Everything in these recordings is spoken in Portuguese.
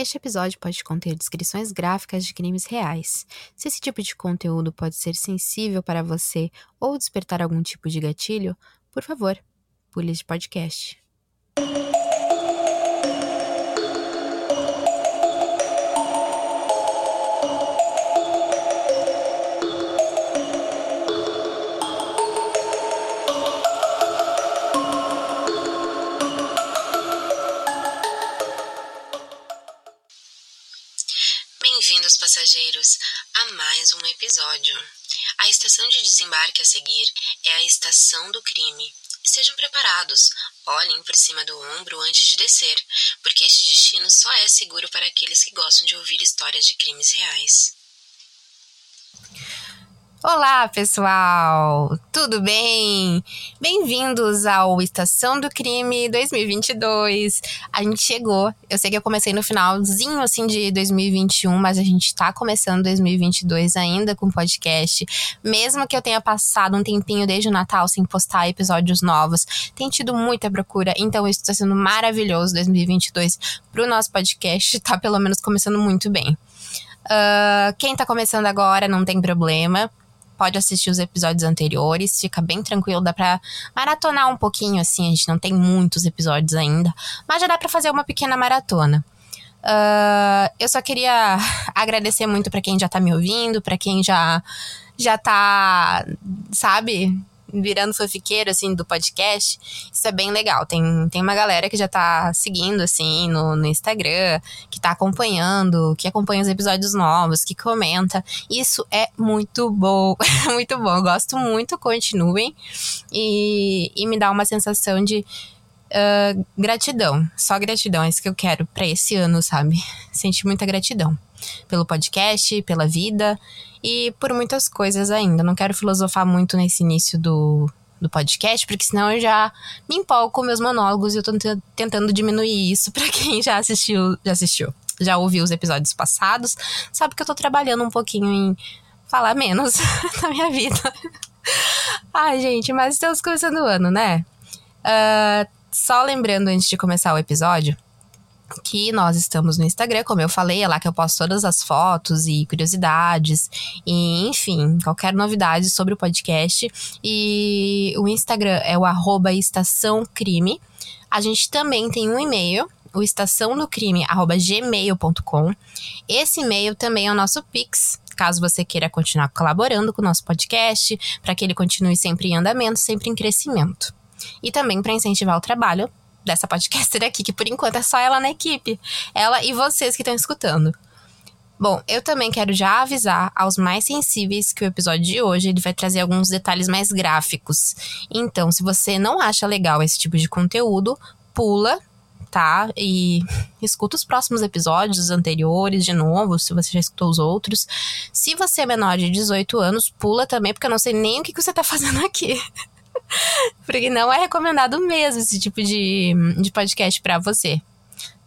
Este episódio pode conter descrições gráficas de crimes reais. Se esse tipo de conteúdo pode ser sensível para você ou despertar algum tipo de gatilho, por favor, pule este podcast. Mais um episódio. A estação de desembarque a seguir é a estação do crime. Estejam preparados, olhem por cima do ombro antes de descer, porque este destino só é seguro para aqueles que gostam de ouvir histórias de crimes reais. Olá, pessoal! Tudo bem? Bem-vindos ao Estação do Crime 2022. A gente chegou. Eu sei que eu comecei no finalzinho assim de 2021, mas a gente tá começando 2022 ainda com podcast. Mesmo que eu tenha passado um tempinho desde o Natal sem postar episódios novos, tem tido muita procura, então isso tá sendo maravilhoso 2022 pro nosso podcast. Tá pelo menos começando muito bem. Uh, quem tá começando agora não tem problema pode assistir os episódios anteriores, fica bem tranquilo, dá pra maratonar um pouquinho, assim, a gente não tem muitos episódios ainda, mas já dá pra fazer uma pequena maratona. Uh, eu só queria agradecer muito para quem já tá me ouvindo, para quem já já tá, sabe, virando fanfiqueiro, assim, do podcast. Isso é bem legal. Tem, tem uma galera que já tá seguindo, assim, no, no Instagram, que tá acompanhando, que acompanha os episódios novos, que comenta. Isso é muito bom, muito bom. Eu gosto muito, continuem. E, e me dá uma sensação de uh, gratidão. Só gratidão, é isso que eu quero para esse ano, sabe? Sentir muita gratidão pelo podcast, pela vida e por muitas coisas ainda. Não quero filosofar muito nesse início do, do podcast, porque senão eu já me empolgo com meus monólogos e eu tô tentando diminuir isso para quem já assistiu, já assistiu, já ouviu os episódios passados, sabe que eu tô trabalhando um pouquinho em falar menos da minha vida. Ai, gente, mas estamos começando o ano, né? Uh, só lembrando antes de começar o episódio, que nós estamos no Instagram, como eu falei, é lá que eu posto todas as fotos e curiosidades, e enfim, qualquer novidade sobre o podcast. E o Instagram é o arroba estação crime. A gente também tem um e-mail, o estação do crime, arroba gmail.com. Esse e-mail também é o nosso Pix, caso você queira continuar colaborando com o nosso podcast, para que ele continue sempre em andamento, sempre em crescimento. E também para incentivar o trabalho dessa podcaster aqui, que por enquanto é só ela na equipe. Ela e vocês que estão escutando. Bom, eu também quero já avisar aos mais sensíveis que o episódio de hoje ele vai trazer alguns detalhes mais gráficos. Então, se você não acha legal esse tipo de conteúdo, pula, tá? E escuta os próximos episódios, os anteriores de novo, se você já escutou os outros. Se você é menor de 18 anos, pula também, porque eu não sei nem o que você tá fazendo aqui. Porque não é recomendado mesmo esse tipo de, de podcast para você,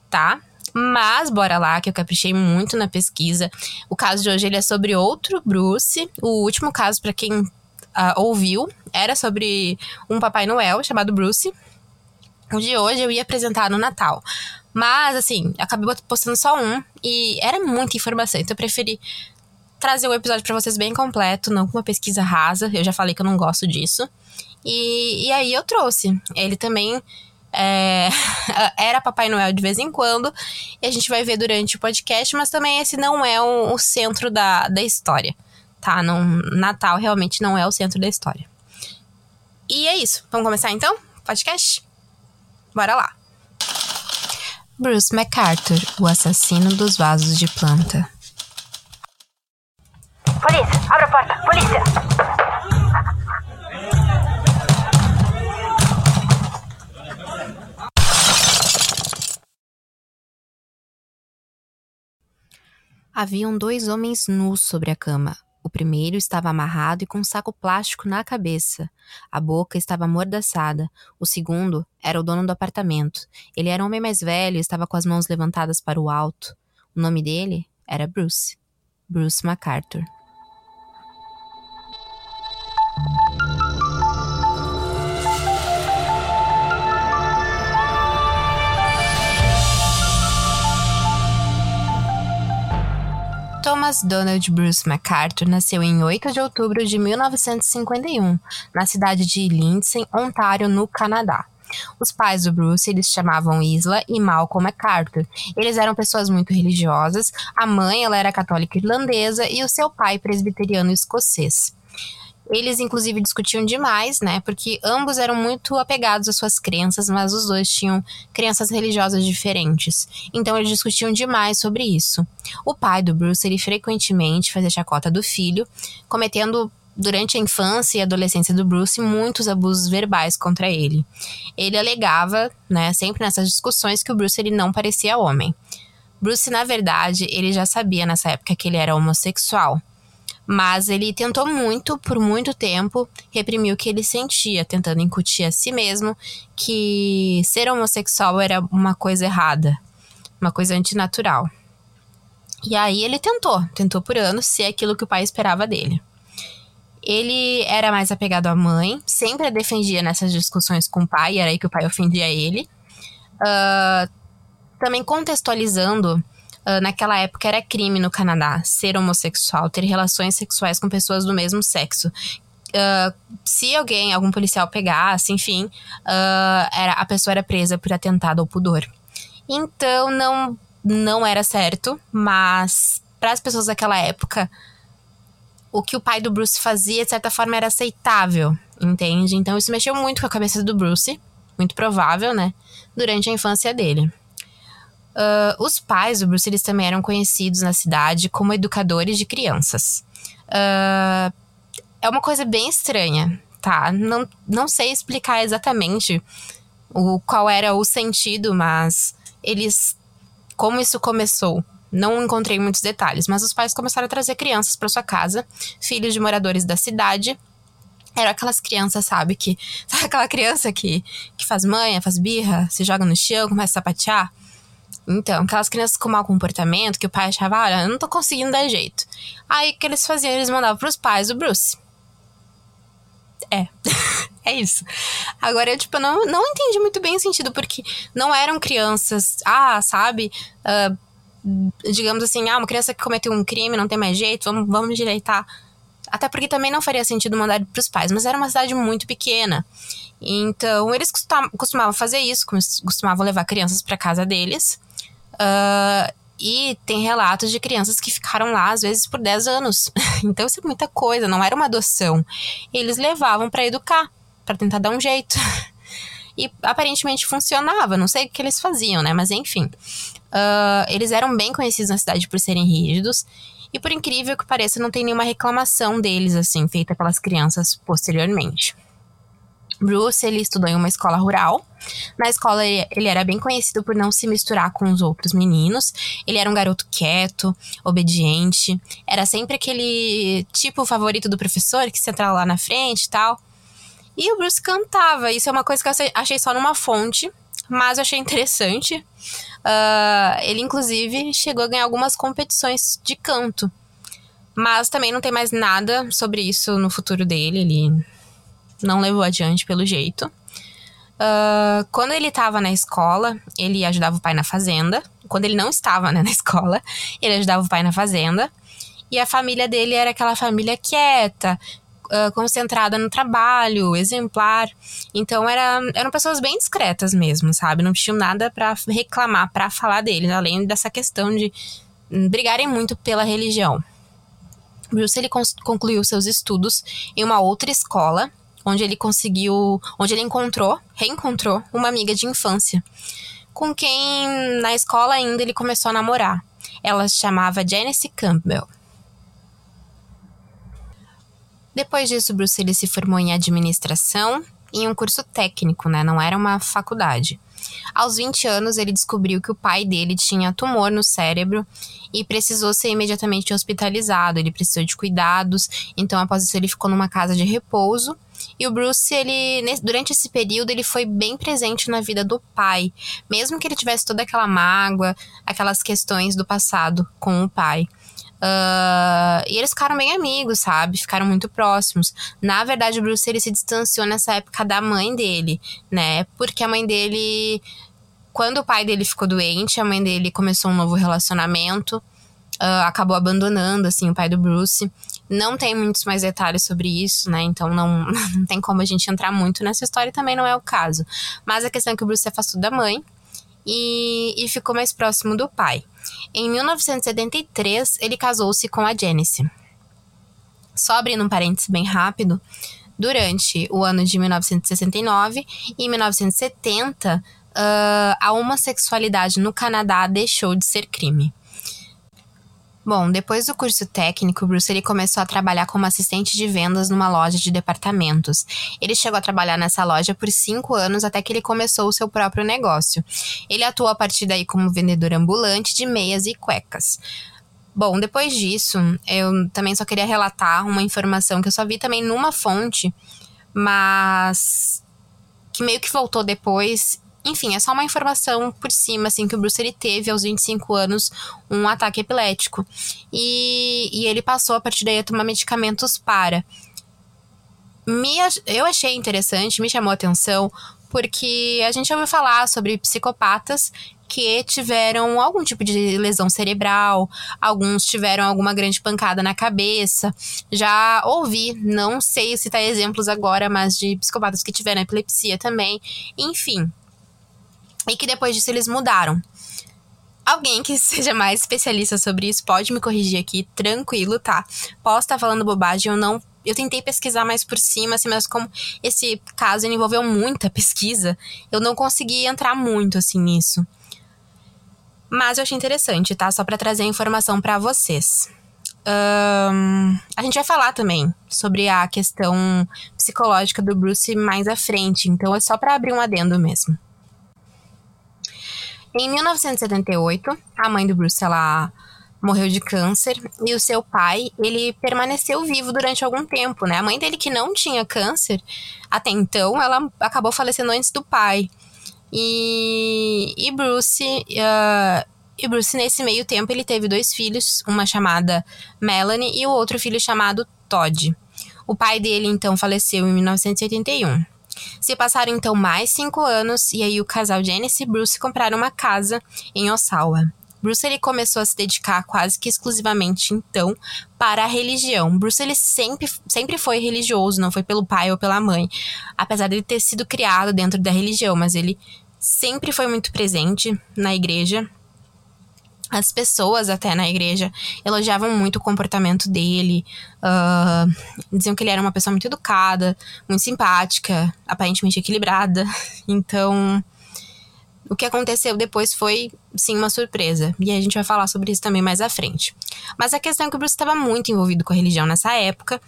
tá? Mas bora lá, que eu caprichei muito na pesquisa. O caso de hoje ele é sobre outro Bruce. O último caso, para quem uh, ouviu, era sobre um Papai Noel chamado Bruce. O de hoje eu ia apresentar no Natal. Mas, assim, acabei postando só um e era muita informação, então eu preferi trazer o episódio para vocês bem completo, não com uma pesquisa rasa. Eu já falei que eu não gosto disso. E, e aí eu trouxe. Ele também é, era Papai Noel de vez em quando, e a gente vai ver durante o podcast, mas também esse não é o, o centro da, da história, tá? Não, Natal realmente não é o centro da história. E é isso. Vamos começar então? Podcast? Bora lá. Bruce MacArthur, o assassino dos vasos de planta. Polícia, abra a porta, polícia! Haviam dois homens nus sobre a cama. O primeiro estava amarrado e com um saco plástico na cabeça. A boca estava amordaçada. O segundo era o dono do apartamento. Ele era um homem mais velho e estava com as mãos levantadas para o alto. O nome dele era Bruce. Bruce MacArthur. Thomas Donald Bruce MacArthur nasceu em 8 de outubro de 1951, na cidade de Lindsay, Ontário, no Canadá. Os pais do Bruce, eles chamavam Isla e Malcolm MacArthur. Eles eram pessoas muito religiosas. A mãe, ela era católica irlandesa e o seu pai presbiteriano escocês. Eles, inclusive, discutiam demais, né? Porque ambos eram muito apegados às suas crenças, mas os dois tinham crenças religiosas diferentes. Então, eles discutiam demais sobre isso. O pai do Bruce, ele frequentemente fazia chacota do filho, cometendo durante a infância e adolescência do Bruce muitos abusos verbais contra ele. Ele alegava, né, sempre nessas discussões que o Bruce ele não parecia homem. Bruce, na verdade, ele já sabia nessa época que ele era homossexual. Mas ele tentou muito, por muito tempo, reprimir o que ele sentia, tentando incutir a si mesmo que ser homossexual era uma coisa errada, uma coisa antinatural. E aí ele tentou, tentou por anos ser aquilo que o pai esperava dele. Ele era mais apegado à mãe, sempre a defendia nessas discussões com o pai, era aí que o pai ofendia ele. Uh, também contextualizando Uh, naquela época era crime no Canadá ser homossexual, ter relações sexuais com pessoas do mesmo sexo. Uh, se alguém, algum policial pegasse, enfim, uh, era, a pessoa era presa por atentado ao pudor. Então não, não era certo, mas para as pessoas daquela época, o que o pai do Bruce fazia, de certa forma, era aceitável, entende? Então isso mexeu muito com a cabeça do Bruce, muito provável, né? Durante a infância dele. Uh, os pais do Bruce eles também eram conhecidos na cidade como educadores de crianças. Uh, é uma coisa bem estranha, tá? Não, não sei explicar exatamente o, qual era o sentido, mas eles. Como isso começou? Não encontrei muitos detalhes, mas os pais começaram a trazer crianças para sua casa, filhos de moradores da cidade. Eram aquelas crianças, sabe? Que. Sabe aquela criança que, que faz manha, faz birra, se joga no chão, começa a sapatear? Então, aquelas crianças com mau comportamento, que o pai achava, olha, eu não tô conseguindo dar jeito. Aí o que eles faziam? Eles mandavam pros pais do Bruce. É. é isso. Agora, eu, tipo, não, não entendi muito bem o sentido, porque não eram crianças, ah, sabe? Uh, digamos assim, ah, uma criança que cometeu um crime, não tem mais jeito, vamos, vamos direitar. Até porque também não faria sentido mandar pros pais, mas era uma cidade muito pequena. Então, eles costumavam fazer isso, costumavam levar crianças para casa deles Uh, e tem relatos de crianças que ficaram lá, às vezes, por 10 anos. então, isso é muita coisa, não era uma adoção. Eles levavam para educar, para tentar dar um jeito. e aparentemente funcionava, não sei o que eles faziam, né? Mas enfim. Uh, eles eram bem conhecidos na cidade por serem rígidos. E por incrível que pareça, não tem nenhuma reclamação deles, assim, feita pelas crianças posteriormente. Bruce ele estudou em uma escola rural. Na escola ele, era bem conhecido por não se misturar com os outros meninos. Ele era um garoto quieto, obediente. Era sempre aquele tipo favorito do professor que sentava lá na frente e tal. E o Bruce cantava. Isso é uma coisa que eu achei só numa fonte, mas eu achei interessante. Uh, ele, inclusive, chegou a ganhar algumas competições de canto. Mas também não tem mais nada sobre isso no futuro dele. Ele não levou adiante pelo jeito. Uh, quando ele estava na escola, ele ajudava o pai na fazenda. Quando ele não estava né, na escola, ele ajudava o pai na fazenda. E a família dele era aquela família quieta, uh, concentrada no trabalho, exemplar. Então era, eram pessoas bem discretas mesmo, sabe? Não tinham nada para reclamar, para falar deles, além dessa questão de brigarem muito pela religião. Bruce ele concluiu seus estudos em uma outra escola onde ele conseguiu, onde ele encontrou, reencontrou uma amiga de infância, com quem na escola ainda ele começou a namorar. Ela se chamava Janice Campbell. Depois disso, Bruce ele se formou em administração em um curso técnico, né? Não era uma faculdade. Aos 20 anos, ele descobriu que o pai dele tinha tumor no cérebro e precisou ser imediatamente hospitalizado. Ele precisou de cuidados, então após isso ele ficou numa casa de repouso. E o Bruce, ele durante esse período, ele foi bem presente na vida do pai, mesmo que ele tivesse toda aquela mágoa, aquelas questões do passado com o pai. Uh, e eles ficaram bem amigos, sabe? Ficaram muito próximos. Na verdade, o Bruce ele se distanciou nessa época da mãe dele, né? Porque a mãe dele. Quando o pai dele ficou doente, a mãe dele começou um novo relacionamento. uh, acabou abandonando, assim, o pai do Bruce. Não tem muitos mais detalhes sobre isso, né? Então não, não tem como a gente entrar muito nessa história e também não é o caso. Mas a questão é que o Bruce se afastou da mãe e, e ficou mais próximo do pai. Em 1973, ele casou-se com a Janice. Só abrindo um parênteses bem rápido, durante o ano de 1969 e 1970, uh, a homossexualidade no Canadá deixou de ser crime. Bom, depois do curso técnico, Bruce ele começou a trabalhar como assistente de vendas numa loja de departamentos. Ele chegou a trabalhar nessa loja por cinco anos até que ele começou o seu próprio negócio. Ele atuou a partir daí como vendedor ambulante de meias e cuecas. Bom, depois disso, eu também só queria relatar uma informação que eu só vi também numa fonte, mas que meio que voltou depois enfim, é só uma informação por cima, assim, que o Bruce ele teve aos 25 anos um ataque epilético. E, e ele passou a partir daí a tomar medicamentos para. Me, eu achei interessante, me chamou a atenção, porque a gente ouviu falar sobre psicopatas que tiveram algum tipo de lesão cerebral, alguns tiveram alguma grande pancada na cabeça. Já ouvi, não sei citar exemplos agora, mas de psicopatas que tiveram epilepsia também. Enfim, e que depois disso eles mudaram. Alguém que seja mais especialista sobre isso pode me corrigir aqui, tranquilo, tá? Posso estar falando bobagem, eu não. Eu tentei pesquisar mais por cima, assim, mas como esse caso envolveu muita pesquisa, eu não consegui entrar muito, assim, nisso. Mas eu achei interessante, tá? Só para trazer a informação para vocês. Um, a gente vai falar também sobre a questão psicológica do Bruce mais à frente, então é só para abrir um adendo mesmo. Em 1978, a mãe do Bruce ela morreu de câncer e o seu pai, ele permaneceu vivo durante algum tempo, né? A mãe dele que não tinha câncer, até então, ela acabou falecendo antes do pai. E, e Bruce, uh, e Bruce nesse meio tempo ele teve dois filhos, uma chamada Melanie e o outro filho chamado Todd. O pai dele então faleceu em 1981. Se passaram então mais cinco anos e aí o casal Janice e Bruce compraram uma casa em Ossawa. Bruce ele começou a se dedicar quase que exclusivamente então para a religião. Bruce ele sempre, sempre foi religioso, não foi pelo pai ou pela mãe, apesar de ter sido criado dentro da religião, mas ele sempre foi muito presente na igreja as pessoas até na igreja elogiavam muito o comportamento dele, uh, diziam que ele era uma pessoa muito educada, muito simpática, aparentemente equilibrada. Então, o que aconteceu depois foi, sim, uma surpresa. E a gente vai falar sobre isso também mais à frente. Mas a questão é que o Bruce estava muito envolvido com a religião nessa época.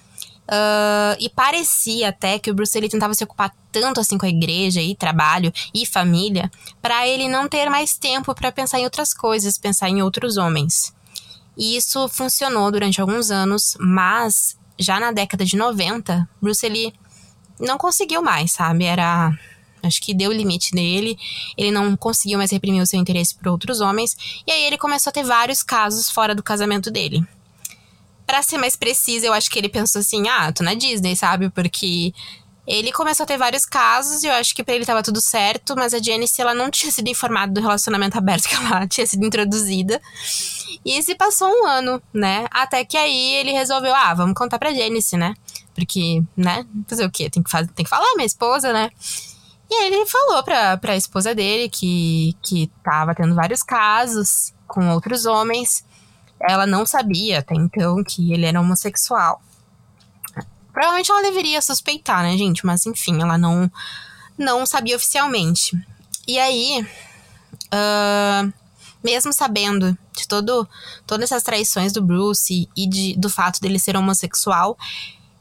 Uh, e parecia até que o Bruce ele tentava se ocupar tanto assim com a igreja e trabalho e família, para ele não ter mais tempo para pensar em outras coisas, pensar em outros homens. E isso funcionou durante alguns anos, mas já na década de 90, Bruce ele não conseguiu mais, sabe? Era acho que deu o limite dele, ele não conseguiu mais reprimir o seu interesse por outros homens, e aí ele começou a ter vários casos fora do casamento dele para ser mais precisa, eu acho que ele pensou assim: ah, tô na Disney, sabe? Porque ele começou a ter vários casos e eu acho que pra ele tava tudo certo, mas a Janice, ela não tinha sido informada do relacionamento aberto que ela tinha sido introduzida. E se passou um ano, né? Até que aí ele resolveu, ah, vamos contar pra Janice, né? Porque, né? Fazer o quê? Tem que, fazer, tem que falar, minha esposa, né? E aí ele falou pra, pra esposa dele que, que tava tendo vários casos com outros homens ela não sabia até então que ele era homossexual. Provavelmente ela deveria suspeitar, né, gente? Mas enfim, ela não, não sabia oficialmente. E aí, uh, mesmo sabendo de todo, todas essas traições do Bruce e de, do fato dele ser homossexual,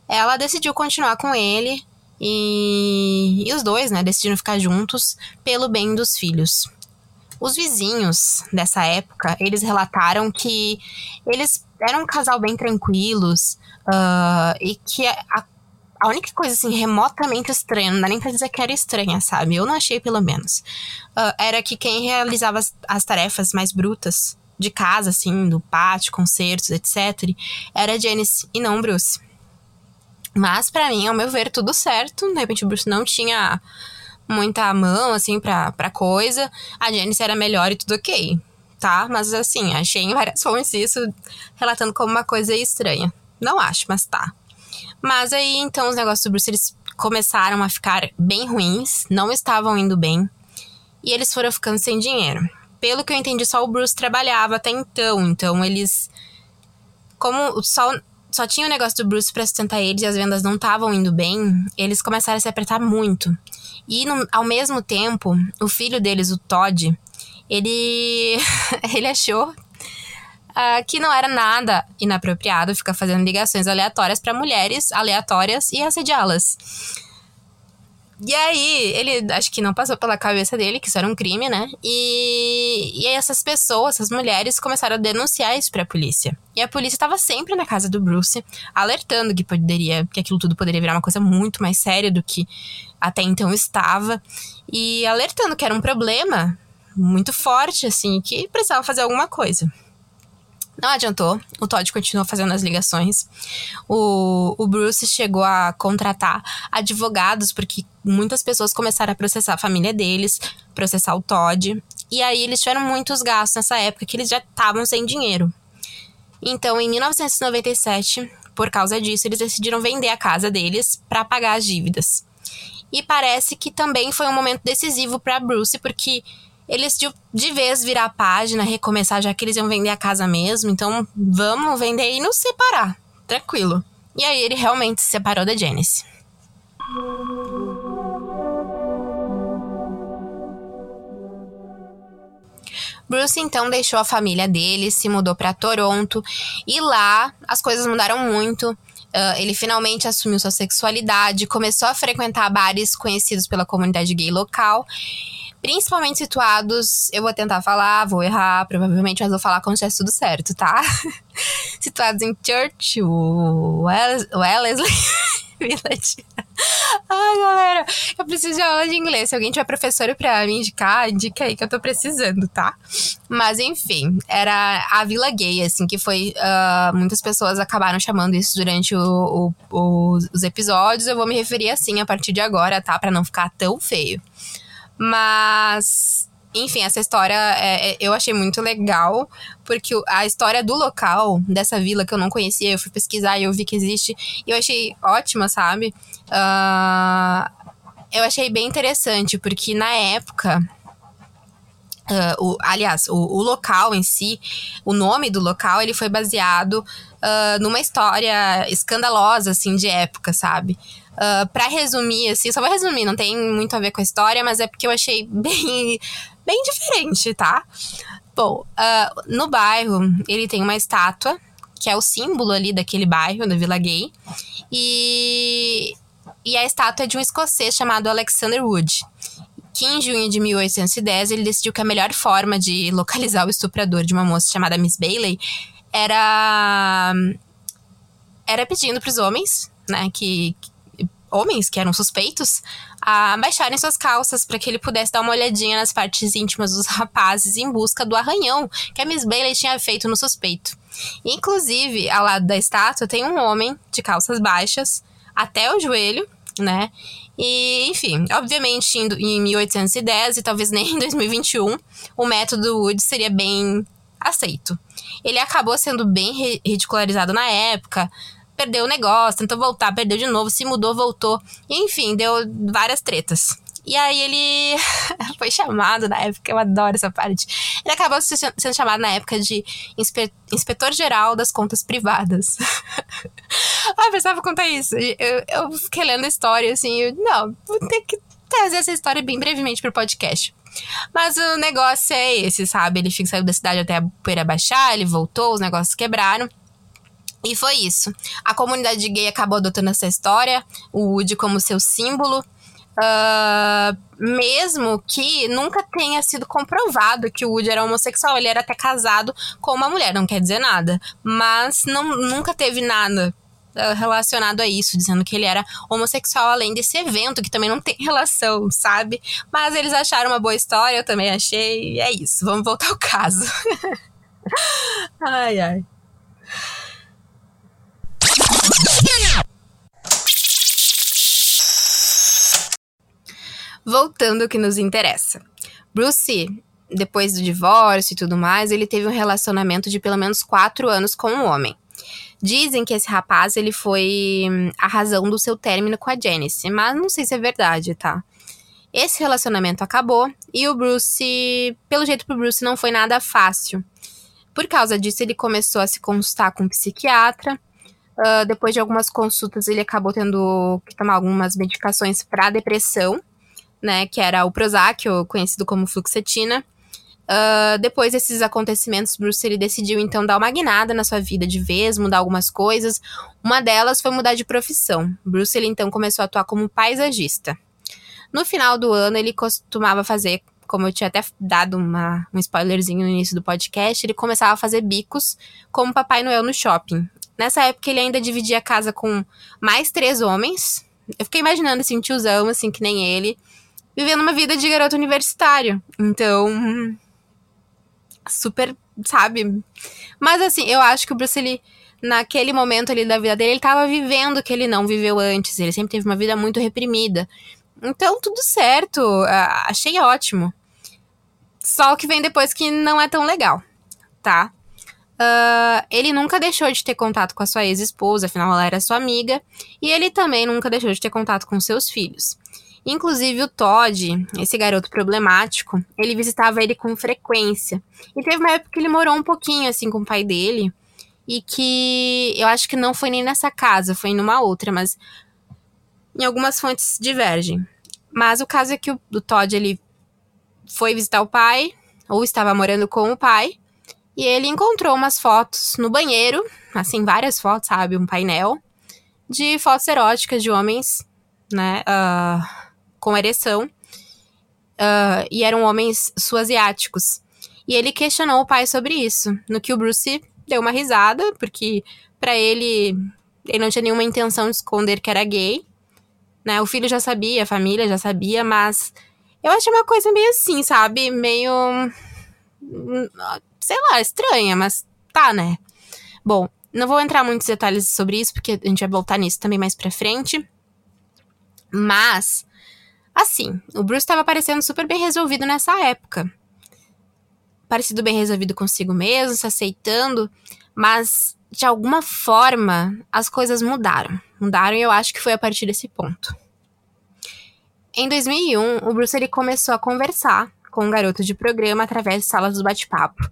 ela decidiu continuar com ele e, e os dois, né, decidiram ficar juntos pelo bem dos filhos. Os vizinhos dessa época, eles relataram que eles eram um casal bem tranquilos uh, e que a, a única coisa, assim, remotamente estranha, não dá nem pra dizer que era estranha, sabe? Eu não achei, pelo menos. Uh, era que quem realizava as, as, tarefas mais brutas de casa, assim, do pátio, concertos, etc., era Janice e não Bruce. Mas, para mim, ao meu ver, tudo certo. De repente, o Bruce não tinha muita mão, assim, pra, pra coisa. A Janice era melhor e tudo ok. tá? Mas assim, achei em várias fontes isso relatando como uma coisa estranha. Não acho, mas tá. Mas aí, então, os negócios do Bruce, eles começaram a ficar bem ruins, não estavam indo bem, e eles foram ficando sem dinheiro. Pelo que eu entendi, só o Bruce trabalhava até então, então eles. Como só, só tinha o negócio do Bruce para sustentar eles e as vendas não estavam indo bem, eles começaram a se apertar muito. E no, ao mesmo tempo, o filho deles, o Todd, ele, ele achou uh, que não era nada inapropriado ficar fazendo ligações aleatórias para mulheres aleatórias e assediá-las. E aí, ele acho que não passou pela cabeça dele que isso era um crime, né? E, e aí essas pessoas, essas mulheres, começaram a denunciar isso pra polícia. E a polícia estava sempre na casa do Bruce, alertando que poderia, que aquilo tudo poderia virar uma coisa muito mais séria do que até então estava. E alertando que era um problema muito forte, assim, que precisava fazer alguma coisa. Não adiantou, o Todd continuou fazendo as ligações. O, o Bruce chegou a contratar advogados, porque muitas pessoas começaram a processar a família deles, processar o Todd. E aí eles tiveram muitos gastos nessa época que eles já estavam sem dinheiro. Então, em 1997, por causa disso, eles decidiram vender a casa deles para pagar as dívidas. E parece que também foi um momento decisivo para Bruce, porque eles de, de vez virar a página, recomeçar, já que eles iam vender a casa mesmo. Então, vamos vender e nos separar. Tranquilo. E aí ele realmente se separou da Janice. Bruce então deixou a família dele, se mudou para Toronto e lá as coisas mudaram muito. Uh, ele finalmente assumiu sua sexualidade, começou a frequentar bares conhecidos pela comunidade gay local principalmente situados, eu vou tentar falar, vou errar, provavelmente, mas vou falar como se tivesse tudo certo, tá? situados em Church, Wellesley Village. Ai, galera, eu preciso de aula de inglês. Se alguém tiver professor pra me indicar, indica aí que eu tô precisando, tá? Mas enfim, era a Vila Gay, assim, que foi. Uh, muitas pessoas acabaram chamando isso durante o, o, os episódios. Eu vou me referir assim a partir de agora, tá? Pra não ficar tão feio. Mas enfim, essa história é, é, eu achei muito legal, porque a história do local, dessa vila que eu não conhecia, eu fui pesquisar e eu vi que existe, e eu achei ótima, sabe? Uh, eu achei bem interessante, porque na época. Uh, o, aliás, o, o, local em si, o nome do local, ele foi baseado uh, numa história escandalosa, assim, de época, sabe? Uh, para resumir, assim, só vou resumir, não tem muito a ver com a história, mas é porque eu achei bem, bem diferente, tá? Bom, uh, no bairro, ele tem uma estátua, que é o símbolo ali daquele bairro, da Vila Gay. E, e a estátua é de um escocês chamado Alexander Wood. Que em junho de 1810 ele decidiu que a melhor forma de localizar o estuprador de uma moça chamada Miss Bailey era era pedindo para os homens, né, que, homens que eram suspeitos a baixarem suas calças para que ele pudesse dar uma olhadinha nas partes íntimas dos rapazes em busca do arranhão que a Miss Bailey tinha feito no suspeito. Inclusive, ao lado da estátua tem um homem de calças baixas até o joelho, né? E, enfim, obviamente, em 1810 e talvez nem em 2021, o método Wood seria bem aceito. Ele acabou sendo bem ridicularizado na época, perdeu o negócio, tentou voltar, perdeu de novo, se mudou, voltou. Enfim, deu várias tretas. E aí ele foi chamado na época, eu adoro essa parte. Ele acabou sendo chamado na época de inspetor-geral das contas privadas. ah, precisava contar isso. Eu, eu fiquei lendo a história assim, eu, não, vou ter que trazer essa história bem brevemente pro podcast. Mas o negócio é esse, sabe? Ele saiu da cidade até a poeira baixar, ele voltou, os negócios quebraram. E foi isso. A comunidade gay acabou adotando essa história, o Woody como seu símbolo. Uh, mesmo que nunca tenha sido comprovado que o Woody era homossexual, ele era até casado com uma mulher, não quer dizer nada. Mas não, nunca teve nada uh, relacionado a isso, dizendo que ele era homossexual, além desse evento, que também não tem relação, sabe? Mas eles acharam uma boa história, eu também achei, e é isso. Vamos voltar ao caso. ai, ai. Voltando ao que nos interessa. Bruce depois do divórcio e tudo mais, ele teve um relacionamento de pelo menos quatro anos com um homem. Dizem que esse rapaz ele foi hum, a razão do seu término com a Janice, mas não sei se é verdade, tá? Esse relacionamento acabou e o Bruce, pelo jeito pro Bruce não foi nada fácil. Por causa disso, ele começou a se consultar com um psiquiatra. Uh, depois de algumas consultas, ele acabou tendo que tomar algumas medicações para depressão, né? Que era o Prozac, conhecido como fluoxetina. Uh, depois desses acontecimentos, Bruce ele decidiu então dar uma guinada na sua vida de vez, mudar algumas coisas. Uma delas foi mudar de profissão. Bruce ele então começou a atuar como paisagista. No final do ano, ele costumava fazer, como eu tinha até dado uma, um spoilerzinho no início do podcast, ele começava a fazer bicos como Papai Noel no shopping. Nessa época, ele ainda dividia a casa com mais três homens. Eu fiquei imaginando, assim, um tiozão, assim, que nem ele, vivendo uma vida de garoto universitário. Então, super, sabe? Mas, assim, eu acho que o Bruce, ele naquele momento ali da vida dele, ele tava vivendo o que ele não viveu antes. Ele sempre teve uma vida muito reprimida. Então, tudo certo. Achei ótimo. Só o que vem depois que não é tão legal, tá? Uh, ele nunca deixou de ter contato com a sua ex-esposa, afinal ela era sua amiga, e ele também nunca deixou de ter contato com seus filhos. Inclusive o Todd, esse garoto problemático, ele visitava ele com frequência. E teve uma época que ele morou um pouquinho assim com o pai dele, e que eu acho que não foi nem nessa casa, foi numa outra, mas em algumas fontes divergem. Mas o caso é que o, o Todd ele foi visitar o pai, ou estava morando com o pai, e ele encontrou umas fotos no banheiro, assim, várias fotos, sabe? Um painel de fotos eróticas de homens, né? Uh, com ereção. Uh, e eram homens sul-asiáticos. E ele questionou o pai sobre isso. No que o Bruce deu uma risada, porque para ele, ele não tinha nenhuma intenção de esconder que era gay né? O filho já sabia, a família já sabia, mas eu achei uma coisa meio assim, sabe? Meio. Sei lá, estranha, mas tá, né? Bom, não vou entrar muitos detalhes sobre isso, porque a gente vai voltar nisso também mais pra frente. Mas, assim, o Bruce estava parecendo super bem resolvido nessa época. Parecido bem resolvido consigo mesmo, se aceitando, mas de alguma forma, as coisas mudaram. Mudaram e eu acho que foi a partir desse ponto. Em 2001, o Bruce ele começou a conversar com um garoto de programa através de salas do bate-papo.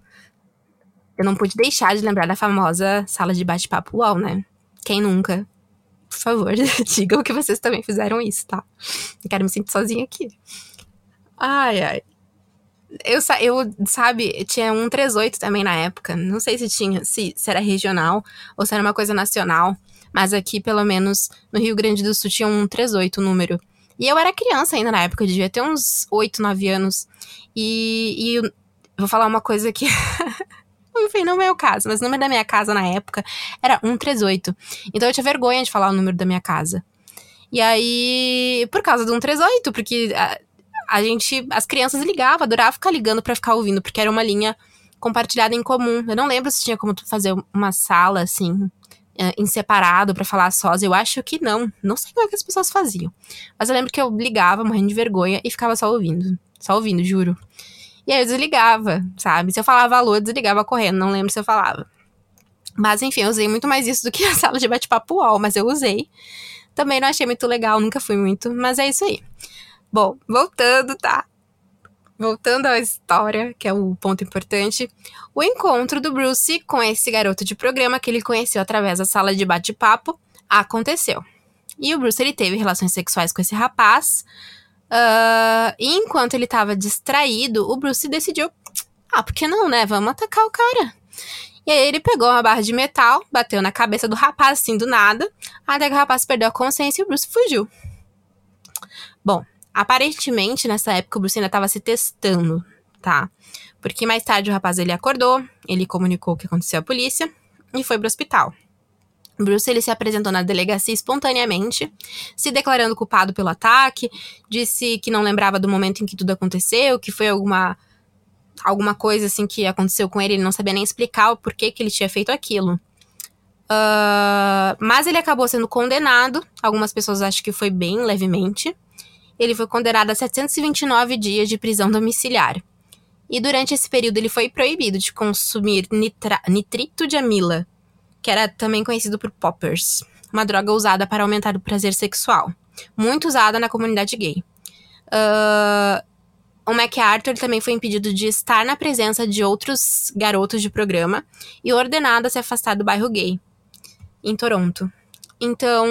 Eu não pude deixar de lembrar da famosa sala de bate-papo UOL, né? Quem nunca? Por favor, digam que vocês também fizeram isso, tá? Eu quero me sentir sozinha aqui. Ai, ai. Eu, eu, sabe, tinha um 38 também na época. Não sei se tinha, se, se era regional ou se era uma coisa nacional. Mas aqui, pelo menos, no Rio Grande do Sul, tinha um 38 número. E eu era criança ainda na época, eu devia ter uns 8, 9 anos. E, e eu vou falar uma coisa que. Enfim, não é o caso, mas o número da minha casa na época era 138. Então eu tinha vergonha de falar o número da minha casa. E aí, por causa do 138, porque a gente, as crianças ligavam, adorava ficar ligando para ficar ouvindo, porque era uma linha compartilhada em comum. Eu não lembro se tinha como fazer uma sala assim, é, em separado para falar sós. Eu acho que não. Não sei como é que as pessoas faziam. Mas eu lembro que eu ligava, morrendo de vergonha, e ficava só ouvindo. Só ouvindo, juro. E aí eu desligava, sabe? Se eu falava alô, eu desligava correndo. Não lembro se eu falava. Mas enfim, eu usei muito mais isso do que a sala de bate-papo UOL, mas eu usei. Também não achei muito legal, nunca fui muito, mas é isso aí. Bom, voltando, tá? Voltando à história, que é o ponto importante, o encontro do Bruce com esse garoto de programa que ele conheceu através da sala de bate-papo aconteceu. E o Bruce ele teve relações sexuais com esse rapaz. Uh, e enquanto ele estava distraído, o Bruce decidiu: ah, por que não, né? Vamos atacar o cara. E aí ele pegou uma barra de metal, bateu na cabeça do rapaz assim do nada, até que o rapaz perdeu a consciência e o Bruce fugiu. Bom, Aparentemente, nessa época, o Bruce ainda estava se testando, tá? Porque mais tarde o rapaz ele acordou, ele comunicou o que aconteceu à polícia e foi pro hospital. Bruce ele se apresentou na delegacia espontaneamente, se declarando culpado pelo ataque, disse que não lembrava do momento em que tudo aconteceu, que foi alguma alguma coisa assim que aconteceu com ele, ele não sabia nem explicar o porquê que ele tinha feito aquilo. Uh, mas ele acabou sendo condenado. Algumas pessoas acham que foi bem levemente ele foi condenado a 729 dias de prisão domiciliar. E durante esse período ele foi proibido de consumir nitra, nitrito de amila, que era também conhecido por poppers, uma droga usada para aumentar o prazer sexual, muito usada na comunidade gay. Uh, o MacArthur também foi impedido de estar na presença de outros garotos de programa e ordenado a se afastar do bairro gay, em Toronto. Então,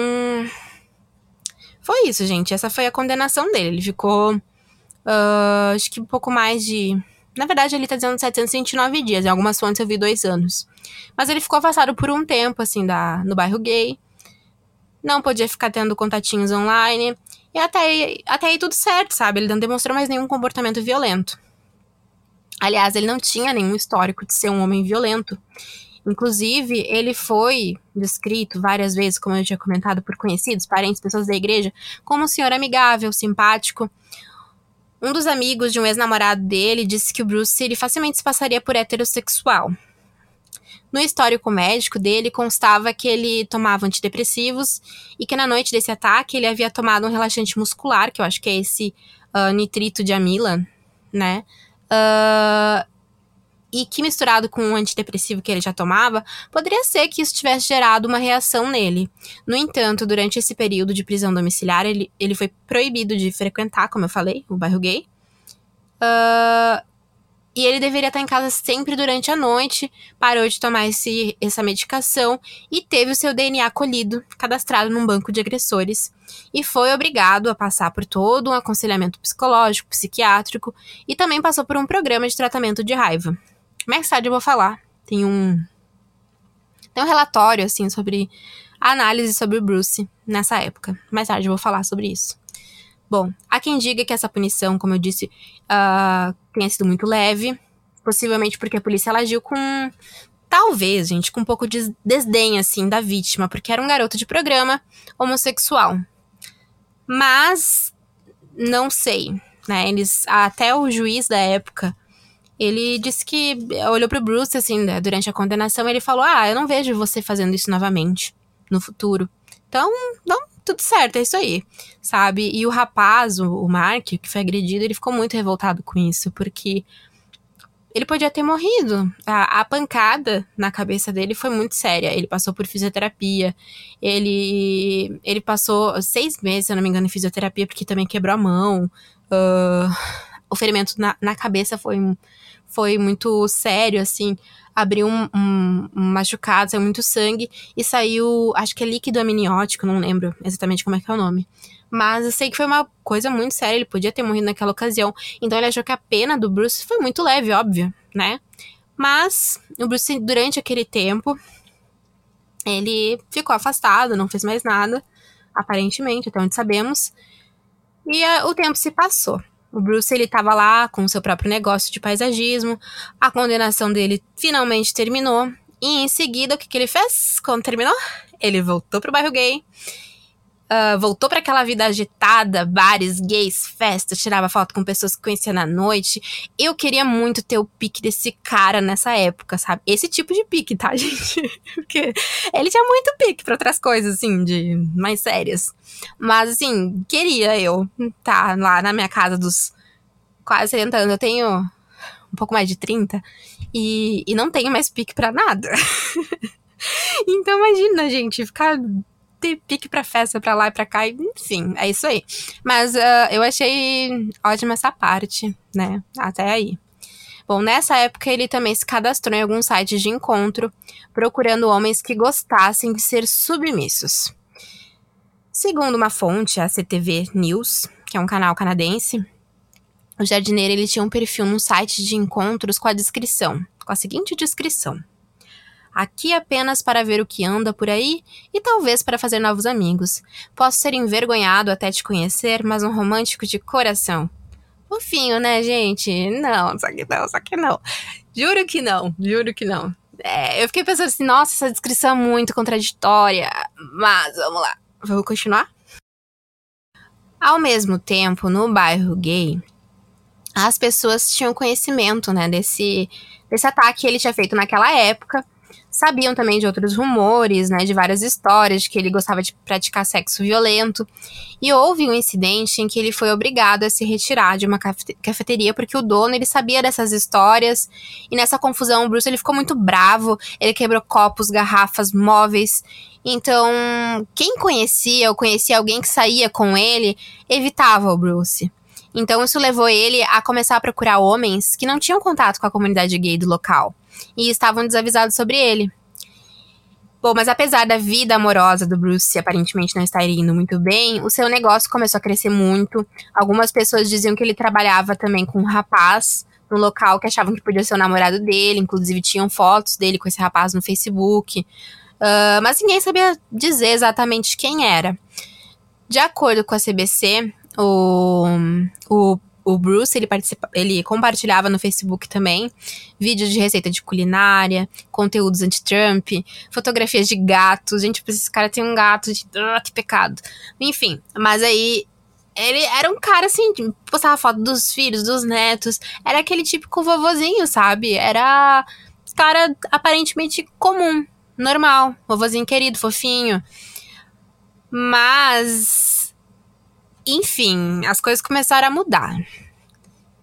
foi isso, gente. Essa foi a condenação dele. Ele ficou, uh, acho que um pouco mais de na verdade, ele tá dizendo 729 dias. Em algumas fontes eu vi dois anos. Mas ele ficou afastado por um tempo, assim, da, no bairro gay. Não podia ficar tendo contatinhos online. E até aí, até aí tudo certo, sabe? Ele não demonstrou mais nenhum comportamento violento. Aliás, ele não tinha nenhum histórico de ser um homem violento. Inclusive, ele foi descrito várias vezes, como eu tinha comentado, por conhecidos, parentes, pessoas da igreja, como um senhor amigável, simpático, um dos amigos de um ex-namorado dele disse que o Bruce ele facilmente se passaria por heterossexual. No histórico médico dele constava que ele tomava antidepressivos e que na noite desse ataque ele havia tomado um relaxante muscular, que eu acho que é esse uh, nitrito de amila, né? Uh, e que misturado com o antidepressivo que ele já tomava, poderia ser que isso tivesse gerado uma reação nele. No entanto, durante esse período de prisão domiciliar, ele, ele foi proibido de frequentar, como eu falei, o bairro gay. Uh, e ele deveria estar em casa sempre durante a noite, parou de tomar esse, essa medicação e teve o seu DNA colhido, cadastrado num banco de agressores, e foi obrigado a passar por todo um aconselhamento psicológico, psiquiátrico e também passou por um programa de tratamento de raiva. Mais tarde eu vou falar. Tem um. Tem um relatório, assim, sobre análise sobre o Bruce nessa época. Mais tarde eu vou falar sobre isso. Bom, há quem diga que essa punição, como eu disse, uh, tenha sido muito leve. Possivelmente porque a polícia agiu com. Talvez, gente, com um pouco de desdém, assim, da vítima, porque era um garoto de programa homossexual. Mas. Não sei, né? Eles. Até o juiz da época ele disse que olhou pro Bruce, assim, né, durante a condenação, ele falou: Ah, eu não vejo você fazendo isso novamente no futuro. Então, não, tudo certo, é isso aí, sabe? E o rapaz, o, o Mark, que foi agredido, ele ficou muito revoltado com isso, porque ele podia ter morrido. A, a, pancada na cabeça dele foi muito séria. Ele passou por fisioterapia. Ele, ele passou seis meses, se eu não me engano, em fisioterapia, porque também quebrou a mão. Uh, o ferimento na, na cabeça foi foi muito sério, assim. Abriu um, um, um, machucado, saiu muito sangue e saiu, acho que é líquido amniótico, não lembro exatamente como é que é o nome. Mas eu sei que foi uma coisa muito séria, ele podia ter morrido naquela ocasião. Então ele achou que a pena do Bruce foi muito leve, óbvio, né? Mas o Bruce, durante aquele tempo, ele ficou afastado, não fez mais nada, aparentemente, até onde sabemos. E uh, o tempo se passou. O Bruce ele estava lá com o seu próprio negócio de paisagismo. A condenação dele finalmente terminou. E em seguida, o que, que ele fez quando terminou? Ele voltou pro bairro gay. Uh, voltou para aquela vida agitada, bares, gays, festas, tirava foto com pessoas que conhecia na noite. Eu queria muito ter o pique desse cara nessa época, sabe? Esse tipo de pique, tá, gente? Porque ele tinha muito pique para outras coisas, assim, de mais sérias. Mas, assim, queria eu tá lá na minha casa dos quase 30 anos. Eu tenho um pouco mais de 30 e, e não tenho mais pique para nada. então, imagina, gente, ficar ter pique pra festa, pra lá e pra cá, enfim, é isso aí. Mas uh, eu achei ótima essa parte, né? Até aí. Bom, nessa época ele também se cadastrou em alguns sites de encontro, procurando homens que gostassem de ser submissos. Segundo uma fonte, a CTV News, que é um canal canadense, o jardineiro ele tinha um perfil num site de encontros com a descrição, com a seguinte descrição: Aqui apenas para ver o que anda por aí e talvez para fazer novos amigos. Posso ser envergonhado até te conhecer, mas um romântico de coração. Fofinho, né, gente? Não, só que não, só que não. Juro que não, juro que não. É, eu fiquei pensando assim, nossa, essa descrição é muito contraditória. Mas vamos lá, vamos continuar? Ao mesmo tempo, no bairro gay, as pessoas tinham conhecimento, né, desse, desse ataque que ele tinha feito naquela época Sabiam também de outros rumores, né, de várias histórias de que ele gostava de praticar sexo violento. E houve um incidente em que ele foi obrigado a se retirar de uma cafeteria porque o dono ele sabia dessas histórias. E nessa confusão, o Bruce ele ficou muito bravo. Ele quebrou copos, garrafas, móveis. Então, quem conhecia ou conhecia alguém que saía com ele evitava o Bruce. Então, isso levou ele a começar a procurar homens que não tinham contato com a comunidade gay do local e estavam desavisados sobre ele. Bom, mas apesar da vida amorosa do Bruce aparentemente não estar indo muito bem, o seu negócio começou a crescer muito. Algumas pessoas diziam que ele trabalhava também com um rapaz no local que achavam que podia ser o namorado dele, inclusive tinham fotos dele com esse rapaz no Facebook. Uh, mas ninguém sabia dizer exatamente quem era. De acordo com a CBC, o, o o Bruce, ele, participa, ele compartilhava no Facebook também vídeos de receita de culinária, conteúdos anti-Trump, fotografias de gatos. Gente, esse cara tem um gato, de, uh, que pecado. Enfim, mas aí ele era um cara assim, postava foto dos filhos, dos netos. Era aquele típico vovozinho, sabe? Era cara aparentemente comum, normal, vovozinho querido, fofinho. Mas enfim, as coisas começaram a mudar.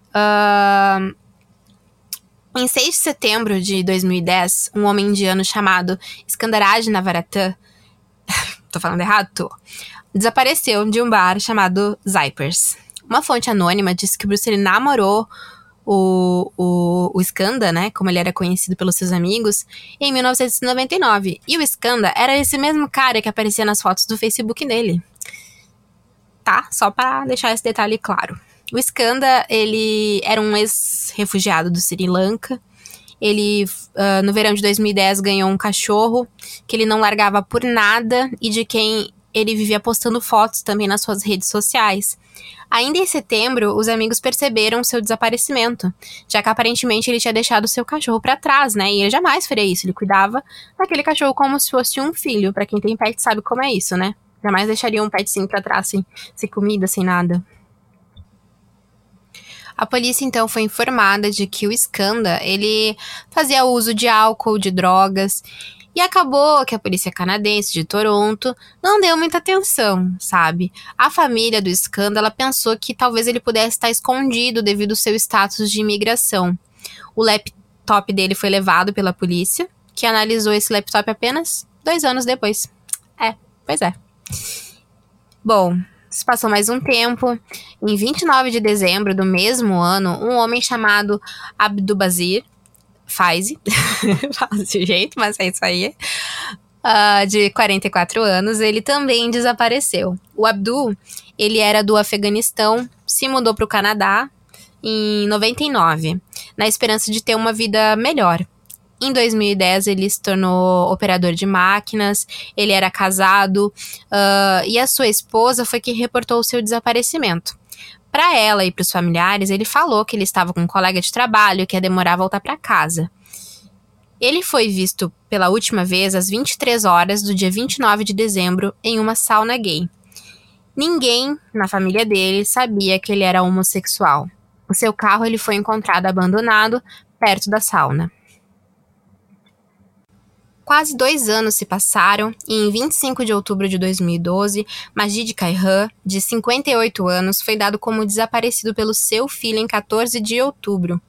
Uh, em 6 de setembro de 2010, um homem indiano chamado Skandaraj Navarathan, tô falando errado? Tô, desapareceu de um bar chamado Zypers. Uma fonte anônima disse que Bruce Lee namorou o, o, o Skanda, né, como ele era conhecido pelos seus amigos, em 1999. E o Skanda era esse mesmo cara que aparecia nas fotos do Facebook dele tá? Só para deixar esse detalhe claro. O Skanda, ele era um ex-refugiado do Sri Lanka. Ele, uh, no verão de 2010, ganhou um cachorro que ele não largava por nada e de quem ele vivia postando fotos também nas suas redes sociais. Ainda em setembro, os amigos perceberam seu desaparecimento, já que aparentemente ele tinha deixado seu cachorro para trás, né? E ele jamais faria isso, ele cuidava daquele cachorro como se fosse um filho. Para quem tem pet sabe como é isso, né? Jamais deixaria um petzinho pra trás, sem, sem comida, sem nada. A polícia então foi informada de que o Skanda, ele fazia uso de álcool, de drogas, e acabou que a polícia canadense de Toronto não deu muita atenção, sabe? A família do Skanda, ela pensou que talvez ele pudesse estar escondido devido ao seu status de imigração. O laptop dele foi levado pela polícia, que analisou esse laptop apenas dois anos depois. É, pois é. Bom, se passou mais um tempo. Em 29 de dezembro do mesmo ano, um homem chamado Abdubazir Faizi, fala desse jeito, mas é isso aí, uh, de 44 anos, ele também desapareceu. O Abdu, ele era do Afeganistão, se mudou para o Canadá em 99, na esperança de ter uma vida melhor. Em 2010, ele se tornou operador de máquinas, ele era casado uh, e a sua esposa foi que reportou o seu desaparecimento. Para ela e para os familiares, ele falou que ele estava com um colega de trabalho que ia demorar a voltar para casa. Ele foi visto pela última vez às 23 horas do dia 29 de dezembro em uma sauna gay. Ninguém na família dele sabia que ele era homossexual. O seu carro ele foi encontrado abandonado perto da sauna. Quase dois anos se passaram e em 25 de outubro de 2012, Majid Kaihan, de 58 anos, foi dado como desaparecido pelo seu filho em 14 de outubro.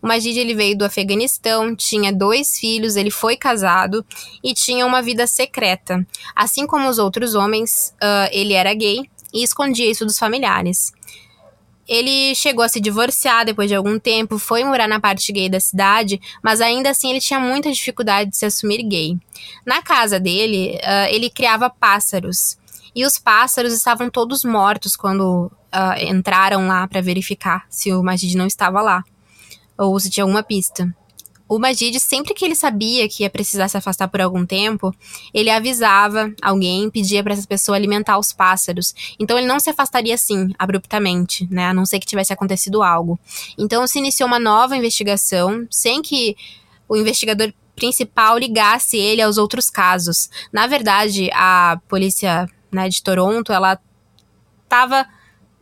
O Majid ele veio do Afeganistão, tinha dois filhos, ele foi casado e tinha uma vida secreta. Assim como os outros homens, uh, ele era gay e escondia isso dos familiares. Ele chegou a se divorciar depois de algum tempo, foi morar na parte gay da cidade, mas ainda assim ele tinha muita dificuldade de se assumir gay. Na casa dele, uh, ele criava pássaros. E os pássaros estavam todos mortos quando uh, entraram lá para verificar se o Majid não estava lá, ou se tinha alguma pista. O Majid, sempre que ele sabia que ia precisar se afastar por algum tempo, ele avisava alguém, pedia para essa pessoa alimentar os pássaros. Então ele não se afastaria assim, abruptamente, né? A não ser que tivesse acontecido algo. Então se iniciou uma nova investigação, sem que o investigador principal ligasse ele aos outros casos. Na verdade, a polícia né, de Toronto, ela estava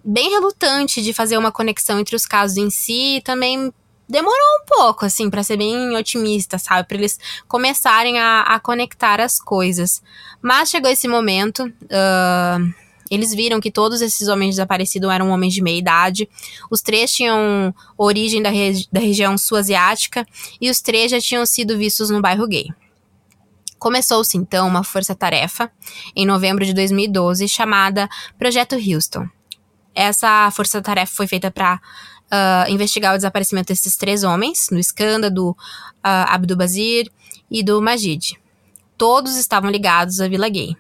bem relutante de fazer uma conexão entre os casos em si e também demorou um pouco, assim, para ser bem otimista, sabe? Para eles começarem a, a, conectar as coisas. Mas chegou esse momento. Uh, eles viram que todos esses homens desaparecidos eram homens de meia idade. Os três tinham origem da, regi da região sul-asiática e os três já tinham sido vistos no bairro gay. Começou-se então uma força-tarefa em novembro de 2012 chamada Projeto Houston. Essa força-tarefa foi feita para uh, investigar o desaparecimento desses três homens, no escândalo do uh, Abdul Bazir e do Majid. Todos estavam ligados à Vila Gay.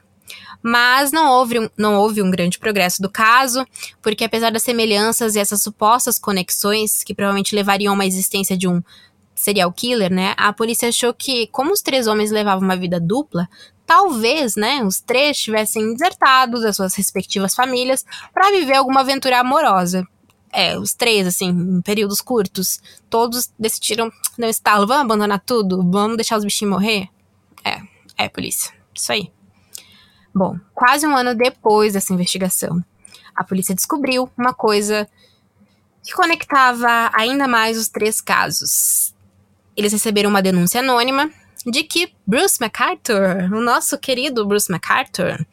Mas não houve, não houve um grande progresso do caso, porque apesar das semelhanças e essas supostas conexões, que provavelmente levariam a uma existência de um serial killer, né? A polícia achou que, como os três homens levavam uma vida dupla, talvez, né, os três tivessem desertado das suas respectivas famílias para viver alguma aventura amorosa. É, os três, assim, em períodos curtos, todos decidiram, não estalo, vamos abandonar tudo? Vamos deixar os bichinhos morrer? É, é, polícia. Isso aí. Bom, quase um ano depois dessa investigação, a polícia descobriu uma coisa que conectava ainda mais os três casos. Eles receberam uma denúncia anônima de que Bruce MacArthur, o nosso querido Bruce MacArthur,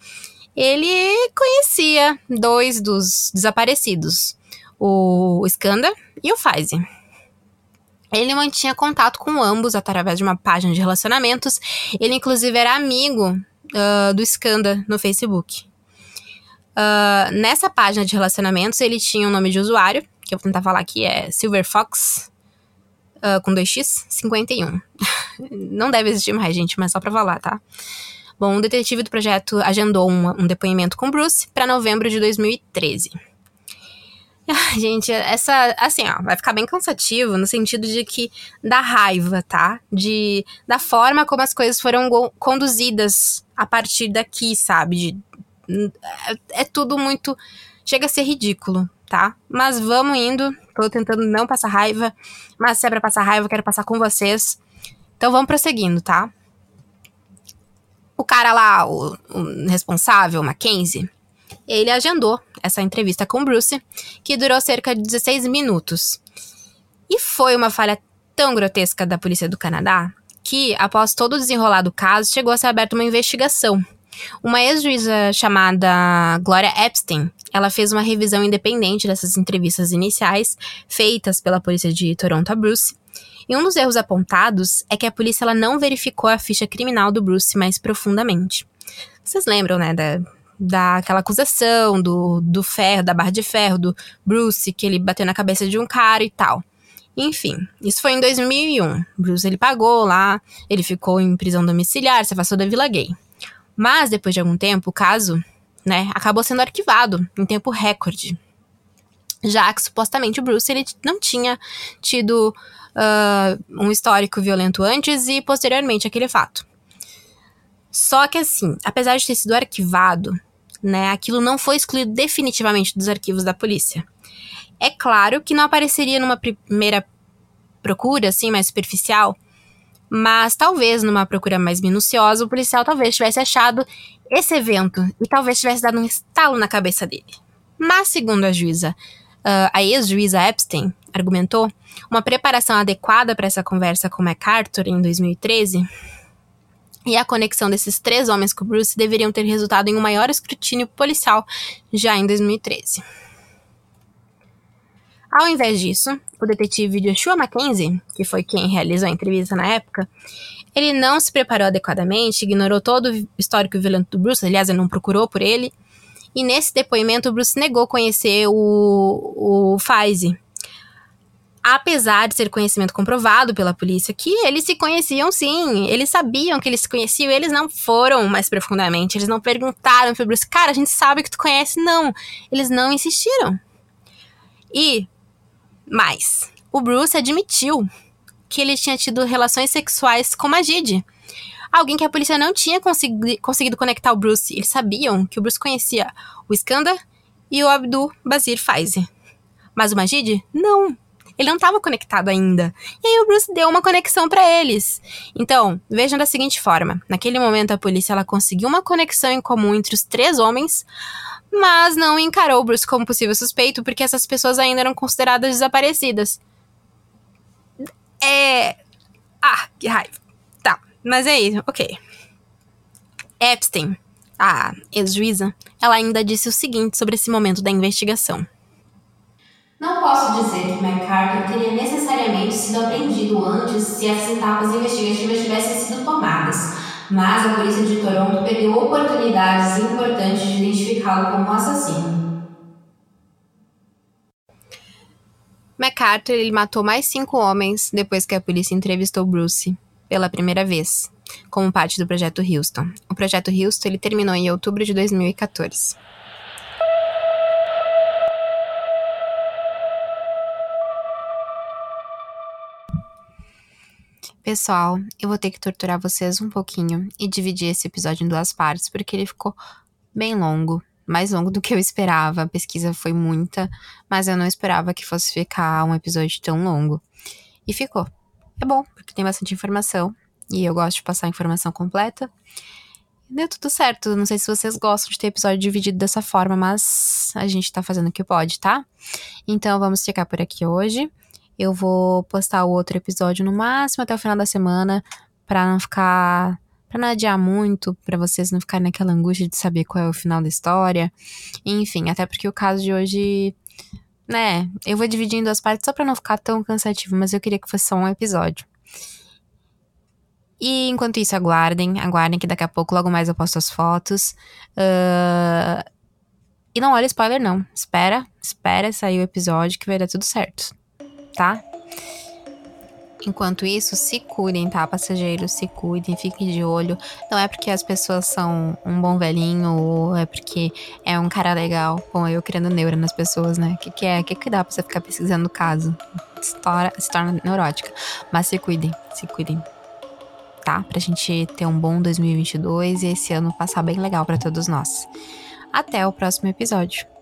ele conhecia dois dos desaparecidos, o Skanda e o Faize. Ele mantinha contato com ambos através de uma página de relacionamentos. Ele, inclusive, era amigo uh, do Skanda no Facebook. Uh, nessa página de relacionamentos, ele tinha um nome de usuário, que eu vou tentar falar aqui, é Silverfox, uh, com 2x, 51. Não deve existir mais, gente, mas só pra falar, tá? Bom, o detetive do projeto agendou um, um depoimento com Bruce para novembro de 2013. Gente, essa, assim, ó, vai ficar bem cansativo no sentido de que dá raiva, tá? De, da forma como as coisas foram conduzidas a partir daqui, sabe? De, é, é tudo muito. Chega a ser ridículo, tá? Mas vamos indo. Tô tentando não passar raiva. Mas se é pra passar raiva, eu quero passar com vocês. Então vamos prosseguindo, tá? O cara lá, o, o responsável, Mackenzie, ele agendou essa entrevista com Bruce, que durou cerca de 16 minutos. E foi uma falha tão grotesca da polícia do Canadá que, após todo o desenrolar do caso, chegou a ser aberta uma investigação. Uma ex-juíza chamada Gloria Epstein, ela fez uma revisão independente dessas entrevistas iniciais feitas pela polícia de Toronto a Bruce. E um dos erros apontados é que a polícia ela não verificou a ficha criminal do Bruce mais profundamente. Vocês lembram, né, da, daquela acusação do, do ferro, da barra de ferro, do Bruce, que ele bateu na cabeça de um cara e tal. Enfim, isso foi em 2001. Bruce ele pagou lá, ele ficou em prisão domiciliar, se afastou da Vila Gay. Mas depois de algum tempo, o caso, né, acabou sendo arquivado em tempo recorde. Já que supostamente o Bruce ele não tinha tido uh, um histórico violento antes e posteriormente aquele fato. Só que assim, apesar de ter sido arquivado, né? Aquilo não foi excluído definitivamente dos arquivos da polícia. É claro que não apareceria numa primeira procura, assim, mais superficial, mas talvez numa procura mais minuciosa, o policial talvez tivesse achado esse evento e talvez tivesse dado um estalo na cabeça dele. Mas, segundo a juíza, uh, a ex-juíza Epstein argumentou, uma preparação adequada para essa conversa com MacArthur em 2013 e a conexão desses três homens com Bruce deveriam ter resultado em um maior escrutínio policial já em 2013. Ao invés disso, o detetive Joshua Mackenzie, que foi quem realizou a entrevista na época, ele não se preparou adequadamente, ignorou todo o histórico violento do Bruce, aliás, ele não procurou por ele, e nesse depoimento o Bruce negou conhecer o, o apesar de ser conhecimento comprovado pela polícia que eles se conheciam sim, eles sabiam que eles se conheciam, eles não foram mais profundamente, eles não perguntaram pro Bruce, cara, a gente sabe que tu conhece, não. Eles não insistiram. E mais, o Bruce admitiu que ele tinha tido relações sexuais com Majid. Alguém que a polícia não tinha consegui conseguido conectar o Bruce. Eles sabiam que o Bruce conhecia o Skanda e o Abdul Bazir Faizi. Mas o Majid, não. Ele não estava conectado ainda. E aí o Bruce deu uma conexão para eles. Então, vejam da seguinte forma: naquele momento a polícia ela conseguiu uma conexão em comum entre os três homens, mas não encarou o Bruce como possível suspeito porque essas pessoas ainda eram consideradas desaparecidas. É. Ah, que raiva. Tá, mas é isso, ok. Epstein, a ex-juíza, ela ainda disse o seguinte sobre esse momento da investigação. Não posso dizer que McCarthy teria necessariamente sido apreendido antes se as etapas investigativas tivessem sido tomadas, mas a polícia de Toronto perdeu oportunidades importantes de identificá-lo como assassino. MacArthur ele matou mais cinco homens depois que a polícia entrevistou Bruce pela primeira vez, como parte do projeto Houston. O projeto Houston ele terminou em outubro de 2014. Pessoal, eu vou ter que torturar vocês um pouquinho e dividir esse episódio em duas partes, porque ele ficou bem longo mais longo do que eu esperava. A pesquisa foi muita, mas eu não esperava que fosse ficar um episódio tão longo. E ficou. É bom, porque tem bastante informação. E eu gosto de passar a informação completa. Deu tudo certo. Não sei se vocês gostam de ter episódio dividido dessa forma, mas a gente tá fazendo o que pode, tá? Então vamos ficar por aqui hoje. Eu vou postar o outro episódio no máximo até o final da semana, para não ficar para não adiar muito, para vocês não ficarem naquela angústia de saber qual é o final da história. Enfim, até porque o caso de hoje, né, eu vou dividindo as partes só para não ficar tão cansativo, mas eu queria que fosse só um episódio. E enquanto isso, aguardem, aguardem que daqui a pouco, logo mais eu posto as fotos. Uh... E não olha spoiler, não. Espera, espera sair o episódio que vai dar tudo certo, tá? Enquanto isso, se cuidem, tá, passageiros? Se cuidem, fiquem de olho. Não é porque as pessoas são um bom velhinho ou é porque é um cara legal. Bom, eu criando neura nas pessoas, né? O que, que é? O que, que dá pra você ficar pesquisando o caso? Se torna, se torna neurótica. Mas se cuidem, se cuidem. Tá? Pra gente ter um bom 2022 e esse ano passar bem legal para todos nós. Até o próximo episódio.